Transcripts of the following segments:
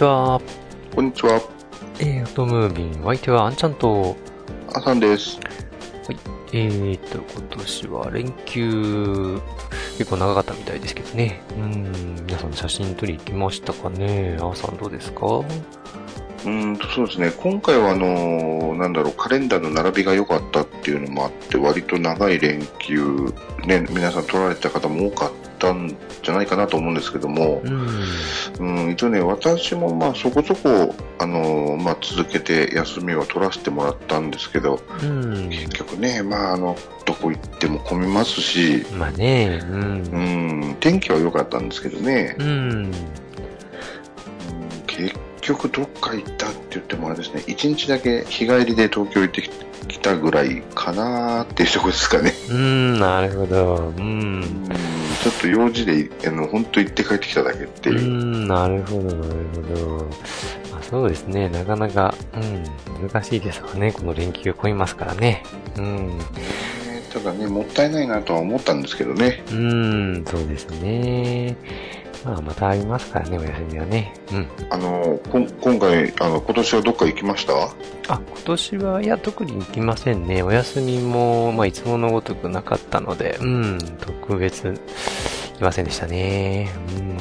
ちは。こんにちは、えー、オトムービン、お相手はあんちゃんと、あさんです。えーと、今年は連休、結構長かったみたいですけどね。うん、皆さん写真撮り行きましたかね？あーさんどうですか？うーんと、そうですね、今回はあのーなんだろう、カレンダーの並びが良かったっていうのもあって、割と長い連休、ね、皆さん取られた方も多かったんじゃないかなと思うんですけども、うん。うん、一応ね、私もまあそこそこ、あのーまあ続けて休みを取らせてもらったんですけど、うん。結局ね、まああの、どこ行っても混みますし、まあね、うんう。ん、天気は良かったんですけどね、うん。うん結局どっか行ったって言ってもあれですね、1日だけ日帰りで東京行ってきたぐらいかなーっていうところですかね。うん、なるほど。ううんん。ちょっと用事で、あの、本当行って帰ってきただけってういう。ん、なるほど、なるほど。まあ、そうですね、なかなか、うん、難しいですわね、この連休が混みますからね。うん。ねただね、もったいないなとは思ったんですけどね。うーん、そうですね。まあ、またありますからね、お休みはね。うん。あの、こん今回、あの、今年はどっか行きました？あ、今年は、いや、特に行きませんね。お休みも、まあ、いつものごとくなかったので、うん、特別、行きませんでしたね。うん。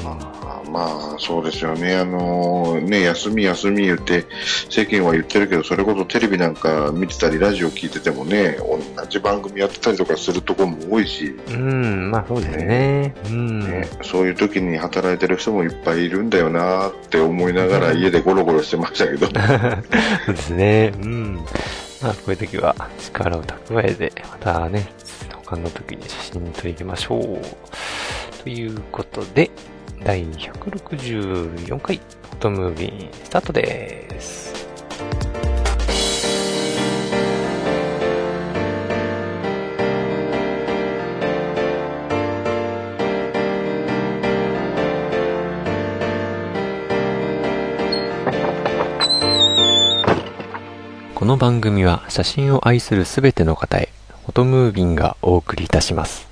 あまあ、そうですよね。あの、ね、休み休み言って、世間は言ってるけど、それこそテレビなんか見てたり、ラジオ聞いててもね、同じ番組やってたりとかするところも多いし、うん、まあ、そうですね。うん。ね、そういう時に働いてる人もいっぱいいるんだよなって思いながら家でゴロゴロしてましたけど、そうですね。うん。まあ、こういう時は力を蓄えて、またね、他の時に写真撮り行きましょう。ということで、第164回、フォトムービースタートです。この番組は写真を愛するすべての方へ、フォトムービンがお送りいたします。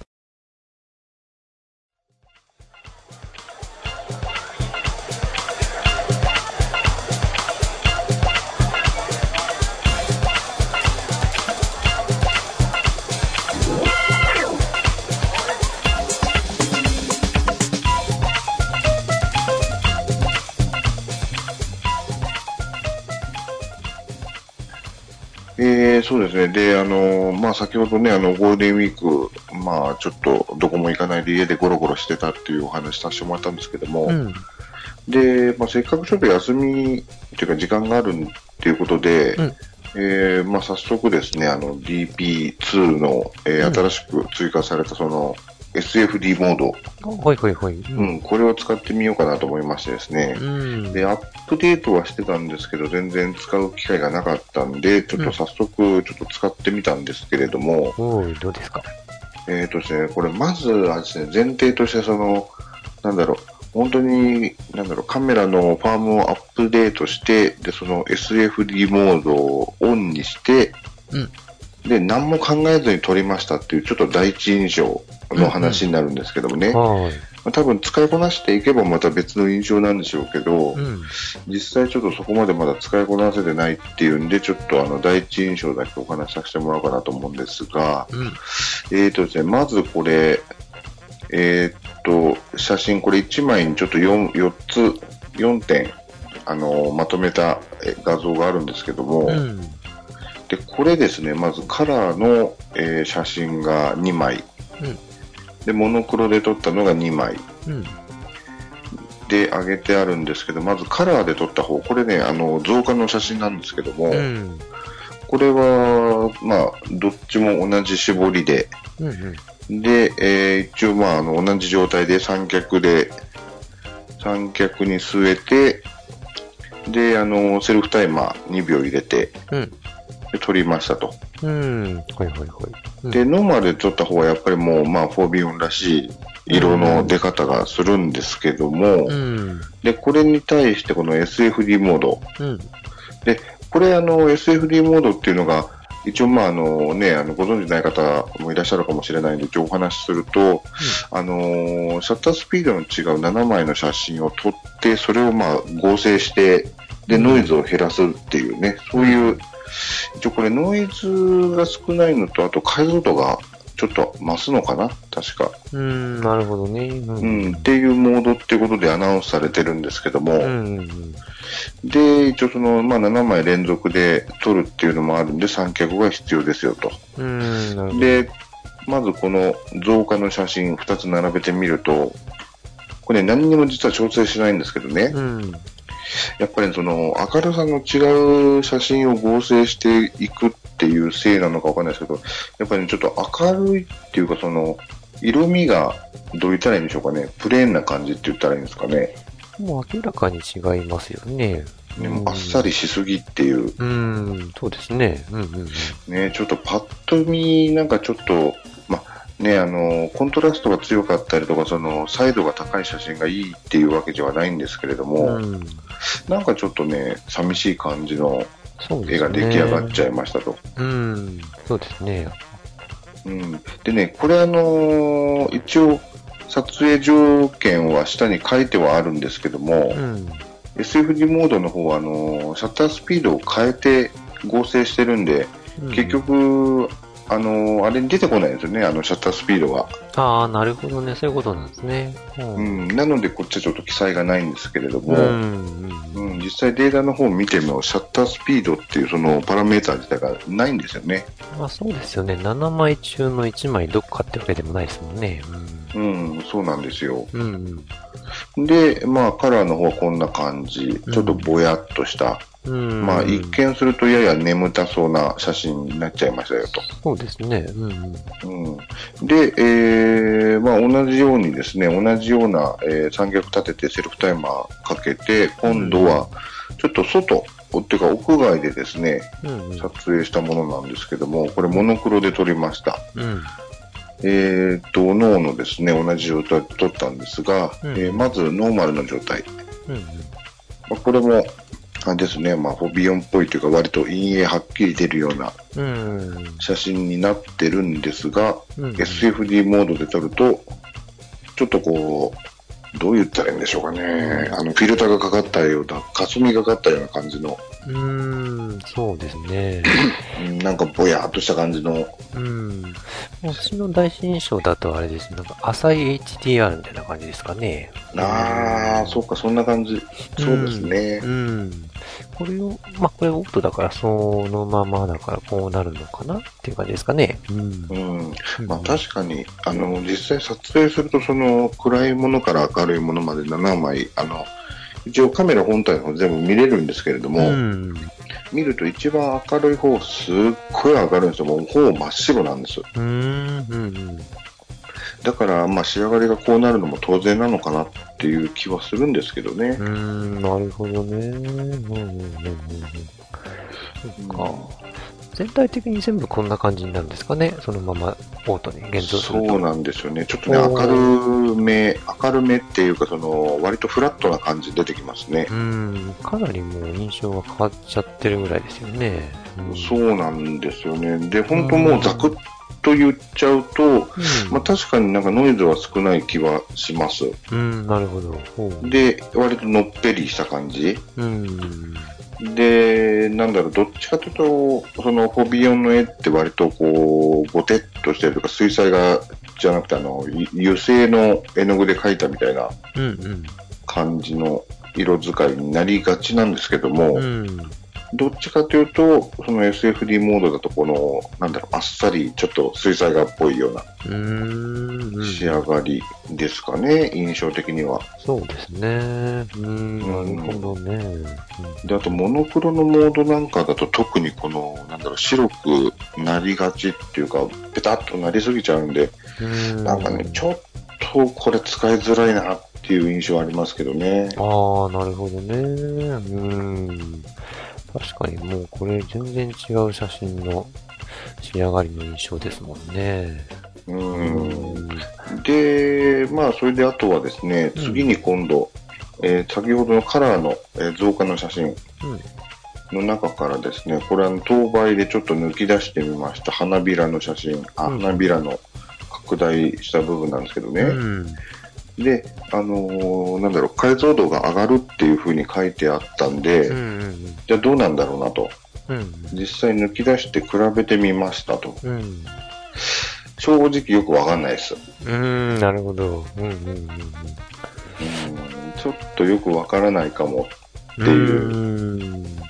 そうですね。で、あの、まあ、先ほどね、あの、ゴールデンウィーク、まあ、ちょっとどこも行かないで家でゴロゴロしてたっていうお話させてもらったんですけども、うん。で、まあ、せっかくちょっと休みっていうか時間があるっていうことで、うんえーまあ、早速ですね、あの DP2 の、えーうん新しく追加されたその SFD モード、ほいほいほい。う。ん、これを使ってみようかなと思いましてですね、うん。で、アップデートはしてたんですけど、全然使う機会がなかったんで、ちょっと早速ちょっと使ってみたんですけれども、おーい、どうですか？えーとですね、これまずはですね、前提としてその、なんだろう、本当に、なんだろう、カメラのファームをアップデートして、で、その SFD モードをオンにして、うん。で、何も考えずに撮りましたっていう、ちょっと第一印象の話になるんですけどもね、はまあ多分使いこなしていけばまた別の印象なんでしょうけど。うん。実際ちょっとそこまでまだ使いこなせてないっていうんで、ちょっとあの、第一印象だけお話しさせてもらおうかなと思うんですが、うん。えーとですね、まずこれ、えーっと、写真、これ1枚にちょっと 4, 4つ、4点、あのまとめたえ画像があるんですけども、うん。で、これですね、まずカラーの、えー写真が2枚、うんで、モノクロで撮ったのが2枚、うん。で上げてあるんですけど、まずカラーで撮った方、これね、あの、増加の写真なんですけども、うん。これは、まあ、どっちも同じ絞りで、うん。うん。で、えー一応、まあ、あの、同じ状態で三脚で、三脚に据えて、で、あの、セルフタイマー2秒入れて、うん。で撮りましたと。うん。ほいほいほい。うんで、ノーマルで撮った方はやっぱりもう、まあ、4B4 らしい色の出方がするんですけども、うん。で、これに対してこの SFD モード。うん。で、これあの SFD モードっていうのが、一応まああのね、あのご存知ない方もいらっしゃるかもしれないんで、一応お話しすると、あのーシャッタースピードの違う7枚の写真を撮って、それをまあ合成して、で、ノイズを減らすっていうね、そういう、一応これノイズが少ないのと、あと解像度がちょっと増すのかな確か。うん、なるほどね。ううん、っていうモードっていうことでアナウンスされてるんですけども、うん。うん。で、一応その、まあ7枚連続で撮るっていうのもあるんで、三脚が必要ですよと。うん、なるほど。で、まずこの増加の写真2つ並べてみると、これ、ね、何にも実は調整しないんですけどね、うん。やっぱりその明るさの違う写真を合成していくっていうせいなのかわかんないですけど、やっぱり、ね、ちょっと明るいっていうか、その、色味がどう言ったらいいんでしょうかね、プレーンな感じって言ったらいいんですかね、もう明らかに違いますよね。ねもうあっさりしすぎっていう、うん、そうですね。うん、うん、ね、ちょっとパッと見、なんかちょっと、まね、あの、コントラストが強かったりとか、その、彩度が高い写真がいいっていうわけではないんですけれども、うん。うん。なんかちょっとね、寂しい感じの。絵が出来上がっちゃいましたと。うん、そうですね。うん。でね、これあのー一応、撮影条件は下に書いてはあるんですけども、うん。SFD モードの方は、あのーシャッタースピードを変えて合成してるんで、うん結、局、あのーあれに出てこないんですよね、あのシャッタースピードが。ああ、なるほどね。そういうことなんですね。う。うんん、なので、こっちはちょっと記載がないんですけれども、ううんん。実際データの方を見ても、シャッタースピードっていうそのパラメーター自体がないんですよね。まあそうですよね。7枚中の1枚どっかってわけでもないですもんね。うん、そうなんですよ。うん。うん。で、まあ、カラーの方はこんな感じ。ちょっとぼやっとした。うん。まあ、一見するとやや眠たそうな写真になっちゃいましたよと。そうですね。うん。うん、で、えーまあ、同じようにですね、同じような、えー三脚立ててセルフタイマーかけて、今度はちょっと外、っていうか屋外でですね、うん。うん。撮影したものなんですけども、これモノクロで撮りました。うん。えー、と、脳のですね、同じ状態で撮ったんですが、うんえーまずノーマルの状態。うん。まあ、これも、あれですね、まあ、フォビオンっぽいというか、割と陰影はっきり出るようなうん。写真になってるんですが、うん。SFD モードで撮ると、ちょっとこう、どう言ったらいいんでしょうかね。あの、フィルターがかかったような、霞がかったような感じの、うーん、そうですね。うんなんかぼやーっとした感じの、うん。私の第一印象だとあれです。なんか浅い HDR みたいな感じですかね。あー、そうか、そんな感じ。そうですねう。ん。これを、まあ、これオートだからそのままだからこうなるのかなっていう感じですかね。うん。うん。まあ確かに、あの、実際撮影すると、その、暗いものから明るいものまで7枚、あの、一応カメラ本体の方全部見れるんですけれども、うん。見ると一番明るい方、すっごい明るいんですよ。もうほぼ真っ白なんです。うーん。うん。だから、まあ仕上がりがこうなるのも当然なのかなっていう気はするんですけどね。うーん、なるほどね。うんうんうんうんうん。そっか。全体的に全部こんな感じになるんですかね？そのままオートに現像すると。そうなんですよね。ちょっとね、明るめ、明るめっていうか、その、割とフラットな感じ出てきますねう。ん、かなりもう印象が変わっちゃってるぐらいですよね。うん、そうなんですよね。で、本当もうザクッと言っちゃうと、うん。まあ確かになんかノイズは少ない気はします。うん、なるほど。で、割とのっぺりした感じ。うん。で、なんだろう、どっちかというと、そのフォビオンの絵って割とこう、ぼてっとしてるとか、水彩画じゃなくて、あの、い油性の絵の具で描いたみたいなうん、感じの色使いになりがちなんですけども、うん。うん。どっちかというと、その SFD モードだと、この、なんだろう、あっさり、ちょっと水彩画っぽいような。仕上がりですかね、印象的には。そうですね。うん、なるほどね。で、あと、モノクロのモードなんかだと、特にこの、なんだろう、白くなりがちっていうか、ペタッとなりすぎちゃうんで、うん。なんかね、ちょっとこれ使いづらいなっていう印象ありますけどね。ああ、なるほどね。うん。確かにもうこれ全然違う写真の仕上がりの印象ですもんね。うん。で、まあ、それであとはですね、うん次に今度、えー先ほどのカラーの、えー増加の写真うん。の中からですね、これあの、当倍でちょっと抜き出してみました花びらの写真、あ、うん花びらの拡大した部分なんですけどね。うん。で、あのーなんだろう、解像度が上がるっていう風に書いてあったんで、うん。じゃあどうなんだろうなと。うん。実際抜き出して比べてみましたと。うん。正直よくわかんないです。うん。なるほど。うん。うん。うんちょっとよくわからないかも。うん。っていううん。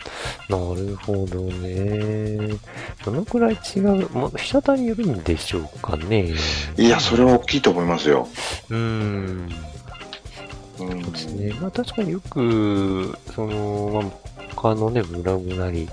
なるほどね。どのくらい違う、もう、被写体によるんでしょうかね。いや、それは大きいと思いますよ。うん。うんそうですね。まあ確かによく、その、まあ、他のね、ブログなり、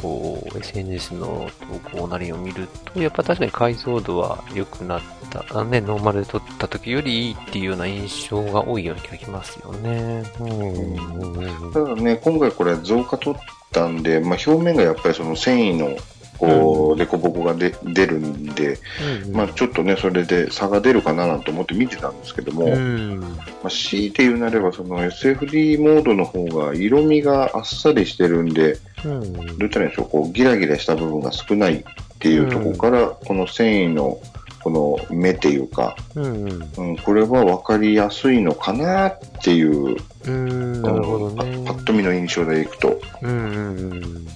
こう、SNS の投稿なりを見ると、やっぱ確かに解像度は良くなった。あのね、ノーマルで撮った時よりいいっていうような印象が多いような気がしますよね。うん。ただね、今回これ増加取ったんで、まあ、表面がやっぱりその繊維の、こう、凸凹がで出るんで、うん。まあ、ちょっとね、それで差が出るかななんて思って見てたんですけども、うん。まあ、強いて言うなれば、その SFD モードの方が色味があっさりしてるんで、うん。どう言ったらいいんでしょう、こう、ギラギラした部分が少ないっていうところから、この繊維の、この目っていうか、うん。うん、これは分かりやすいのかなっていう、うん。なるほどね。パッと見の印象でいくと。うんうんうん。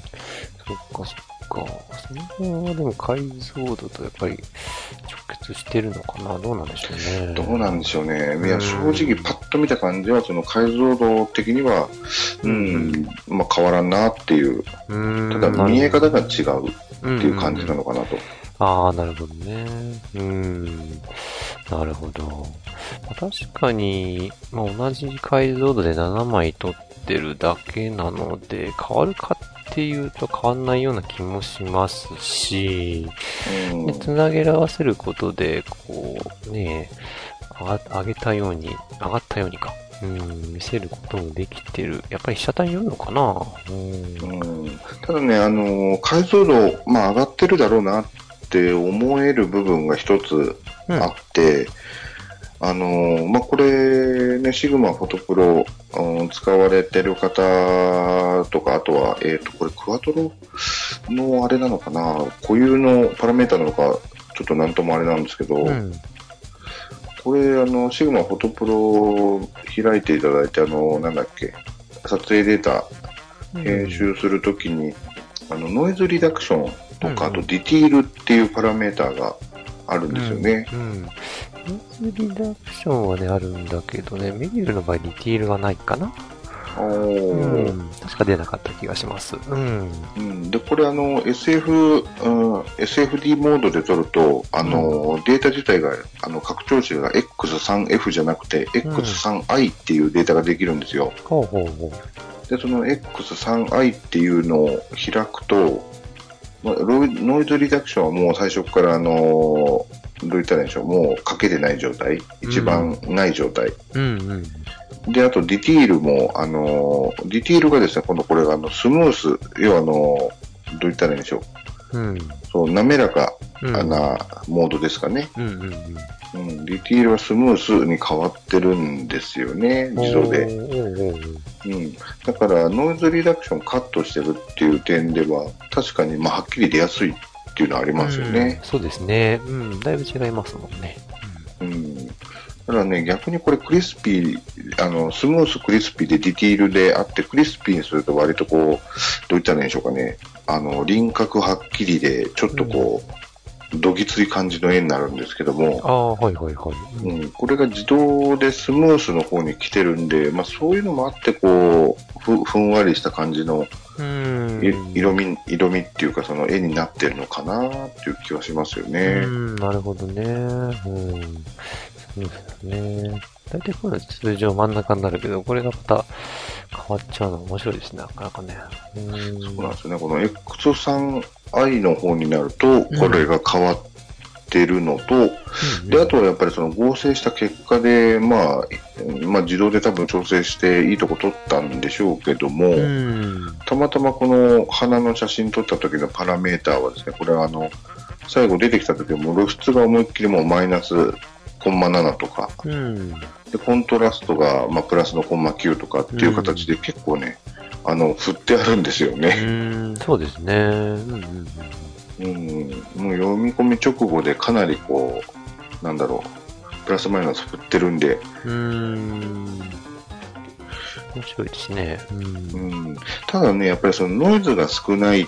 そっかそっか。その辺はでも解像度とやっぱり直結してるのかな？どうなんでしょうね。どうなんでしょうね。いや、うん正直パッと見た感じは、その解像度的には、うん、まあ変わらんなっていう。うん。ただ見え方が違うってっていう感じなのかなと。ああ、なるほどね。うん。なるほど。まあ確かに、まあ、同じ解像度で7枚撮ってるだけなので、変わるかっていうと変わんないような気もしますし、うんで、つなげ合わせることで、こう、ね上げたように、上がったようにか、うん、見せることもできてる。やっぱり被写体によるのかなうん。うんただね、あのー解像度、まあ上がってるだろうなって思える部分が一つうんあって、あのーまあこれね、シグマフォトプロ、うん使われてる方とか、あとは、えっ、と、これクワトロのあれなのかな、固有のパラメータなのか、ちょっとなんともあれなんですけど、うん。これ、あの、シグマフォトプロ開いていただいて、あの、なんだっけ、撮影データ編集するときに、あの、ノイズリダクションとか、あうんとディティールっていうパラメーターがあるんですよね。うん。うん。リダクションはね、あるんだけどね、メニューの場合、ディティールはないかなおうーん。確か出なかった気がします。うん。うん、で、これあの、SF、うん、SFD モードで撮ると、あの、データ自体が、あの、拡張子が X3F じゃなくて、X3i っていうデータができるんですよ。ほうほうほで、その X3i っていうのを開くと、ノイズリダクションはもう最初からあの、どう言ったらいいんでしょう、もうかけてない状態、一番ない状態。う。うんうん。で、あとディティールも、あの、ディティールがですね、今度これがあの、スムース、要はあの、どう言ったらいいんでしょう、うん。そう、滑らかうん。なモードですかね。うんうんうん。うん、ディティールはスムースに変わってるんですよね、自動で。うん。だから、ノイズリダクションカットしてるっていう点では、確かに、まあ、はっきり出やすいっていうのはありますよねうん。そうですね。うん。だいぶ違いますもんね。うん。だからね、逆にこれクリスピー、あの、スムースクリスピーでディティールであって、クリスピーにすると割とこう、どう言ったらいいんでしょうかね。あの、輪郭はっきりで、ちょっとこう、どぎつい感じの絵になるんですけども、ああ、はいはいはい。うん、これが自動でスムースの方に来てるんで、まあそういうのもあって、こう、ふふんわりした感じのうん。い色味、色味っていうかその絵になってるのかなっていう気はしますようね。ん、なるほどね。うん。そうですね。大体こういうの通常真ん中になるけど、これがまた変わっちゃうの面白いですね、なかなかね。うん。そうなんですよね。この X3i の方になると、これが変わってるのと、うんで、あとはやっぱりその合成した結果で、まあ、まあ自動で多分調整していいとこ撮ったんでしょうけども、うん。たまたまこの花の写真撮った時のパラメーターはですね、これはあの、最後出てきた時はもう露出が思いっきりもうマイナスコンマ7とか、うん。で、コントラストが、まあ、プラスのコンマ9とかっていう形で結構ね、あの、振ってあるんですようね。ーん、そうですね。うんうんうん。もう読み込み直後でかなりこう、なんだろう、プラスマイナス振ってるんで、うん。面白いですね。うん。うん。ただね、やっぱりそのノイズが少ないっ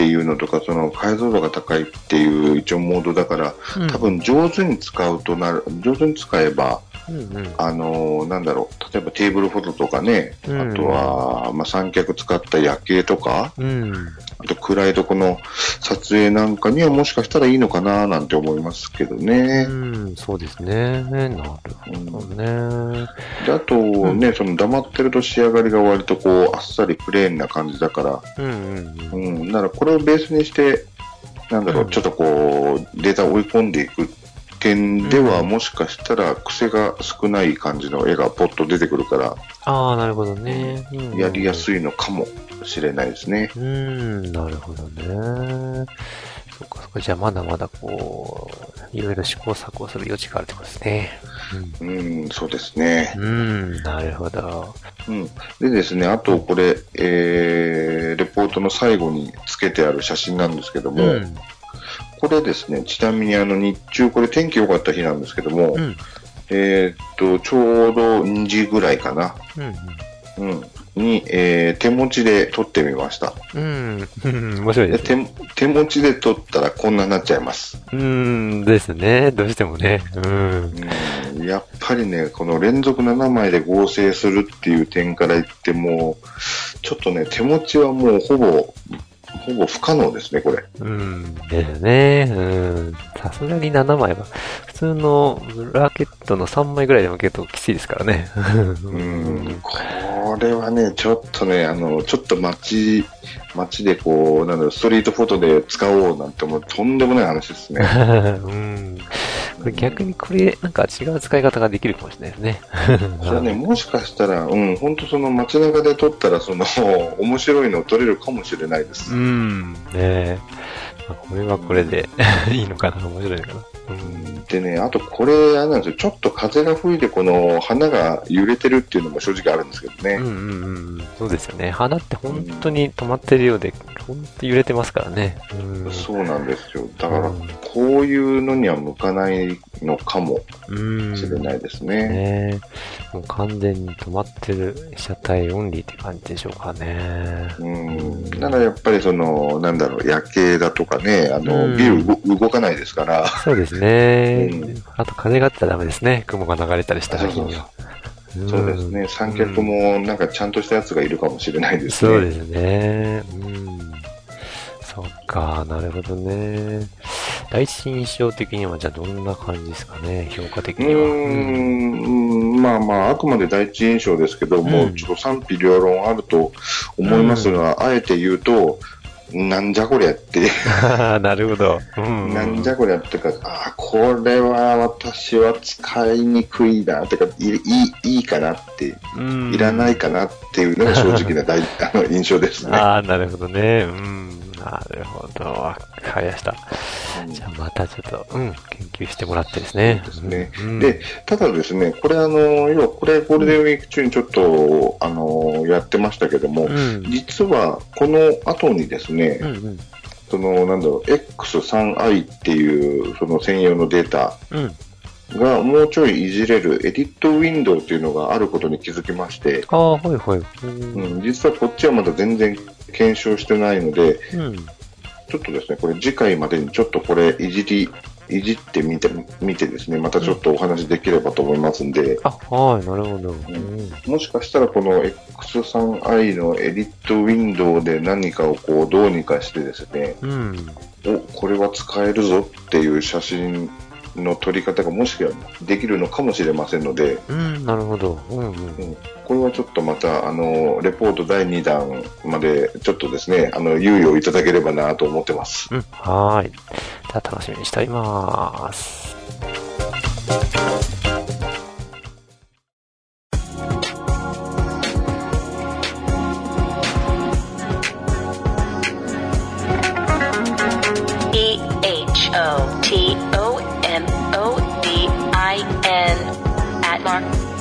ていうのとか、その解像度が高いっていう一応モードだから、多分上手に使うとなる、上手に使えば、うんうん。あのーなんだろう、例えばテーブルフォトとかね、うんあとは、まあ、三脚使った夜景とか、うん。あと暗いとこの撮影なんかにはもしかしたらいいのかななんて思いますけどね。うん、そうですね。なるほどね。で、あとね、その黙ってると仕上がりが割とこう、あっさりプレーンな感じだから、うんうんうん。うん、だからこれをベースにして、なんだろう、うんちょっとこう、データを追い込んでいく点では、うんもしかしたら癖が少ない感じの絵がポッと出てくるから、ああ、なるほどね。うんやりやい。すいのかもしれないですね。うん、なるほどね。そっかそっか。じゃあまだまだこう、いろいろ試行錯誤する余地があるってことですね。うん、そうですね。うん。うん、なるほど。うん。でですね、あとこれ、えー、レポートの最後につけてある写真なんですけども、うん。これですね、ちなみにあの日中、これ天気良かった日なんですけども、うん。えーっと、ちょうど2時ぐらいかな、うん。うん、に、えー手持ちで撮ってみました。うん。うん。面白いでですね。手手持ちで撮ったらこんなになっちゃいます。うん、ですね。どうしてもね。うん。うん、やっぱりね、この連続7枚で合成するっていう点から言っても、ちょっとね、手持ちはもうほぼ、ほぼ不可能ですね、これ。うん。ですね。うん。さすがに7枚は、普通のラケットの3枚ぐらいでも結構きついですからね。うん、これはね、ちょっとね、あの、ちょっと街、街でこう、なんだろう、ストリートフォトで使おうなんてもうとんでもない話ですね。うん。これ逆にこれ、なんか違う使い方ができるかもしれないですね。それはね、もしかしたら、うん、本当その街中で撮ったら、その、面白いの撮れるかもしれないです。うん。ねえ。まあこれはこれでいいのかな面白いのかなうん。でね、あとこれ、あれなんですよ、ちょっと風が吹いて、この花が揺れてるっていうのも正直あるんですけどね。うんうんうん。そうですよね。花って本当に止まってるようで、本当揺れてますからね。うん。そうなんですよ。だから、うんこういうのには向かないのかもうん。しれないですね。ねもう完全に止まってる被写体オンリーって感じでしょうかね。うん。だからやっぱりその、なんだろう、夜景だとかね、あの、うんビル動動かないですから、そうですね。うんあと風があったらダメですね。雲が流れたりした時には。そうですね、三脚もなんかちゃんとしたやつがいるかもしれないですね。そうですね。うん。そっか、なるほどね。第一印象的には、じゃあどんな感じですかね、評価的うには。ーん、まあまあ、あくまで第一印象ですけど、もうちょっと賛否両論あると思いますが、あえて言うと、なんじゃこりゃって、なるほど。うん。なんじゃこりゃってか、ああ、これは私は使いにくいな、てか、いいいいいかなって、うんいらないかなっていうのが正直な大 あの印象ですね。ああ、なるほどね。うん。なるほど。わかりました。うんじゃあまたちょっと、うん、研究してもらってですね。ですねうんで、ただですね、これあの、要はこれゴールデンウィーク中にちょっと、あの、やってましたけども、うん。実はこの後にですね、うんうん。その、なんだろう、X3i っていう、その専用のデータうん。がもうちょいいじれるエディットウィンドウっていうのがあることに気づきまして、ああ、はいはい。うん。うん、実はこっちはまだ全然検証してないので、うん。ちょっとですね、これ次回までにちょっとこれいじり、いじってみて、見てですね、またちょっとお話できればと思いますんで、あ、はい、なるほど。うん。もしかしたらこの X3i のエディットウィンドウで何かをこうどうにかしてですね、うん。お、これは使えるぞっていう写真の撮り方がもしかできるのかもしれませんので、うん、なるほど。うんうん。うんこれはちょっとまた、あの、レポート第2弾まで、ちょっとですね、あの、猶予をいただければなと思ってます。うん、はーい。じゃあ楽しみにしております。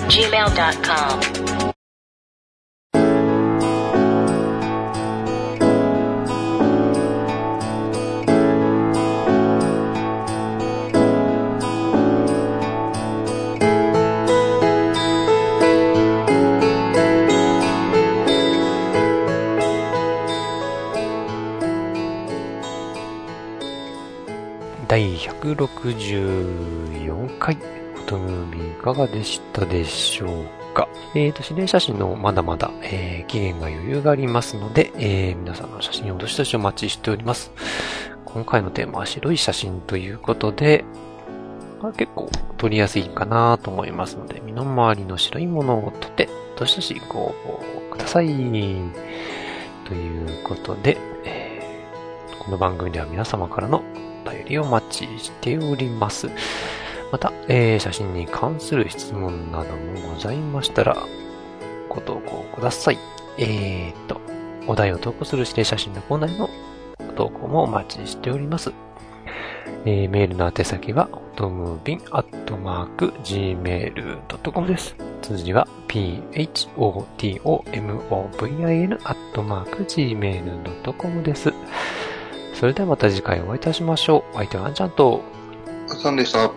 gmail.com. 第164回かがでしたでしょうか？えーと、指令写真のまだまだ、えー、期限が余裕がありますので、えー、皆さんの写真をどしどしお待ちしております。今回のテーマは白い写真ということで、まあ、結構撮りやすいかなと思いますので、身の回りの白いものを撮って、どしどしご応募ください。ということで、えー、この番組では皆様からのお便りをお待ちしております。また、えー、写真に関する質問などもございましたら、ご投稿ください。えーと、お題を投稿する指定写真のコーナーへの投稿もお待ちしております。えー、メールの宛先は、トムビンアットマーク gmail.com です。通じは、p-h-o-t-o-m-o-v-i-n アットマーク gmail.com です。それではまた次回お会いいたしましょう。お相手はあんちゃんと、あさんでした。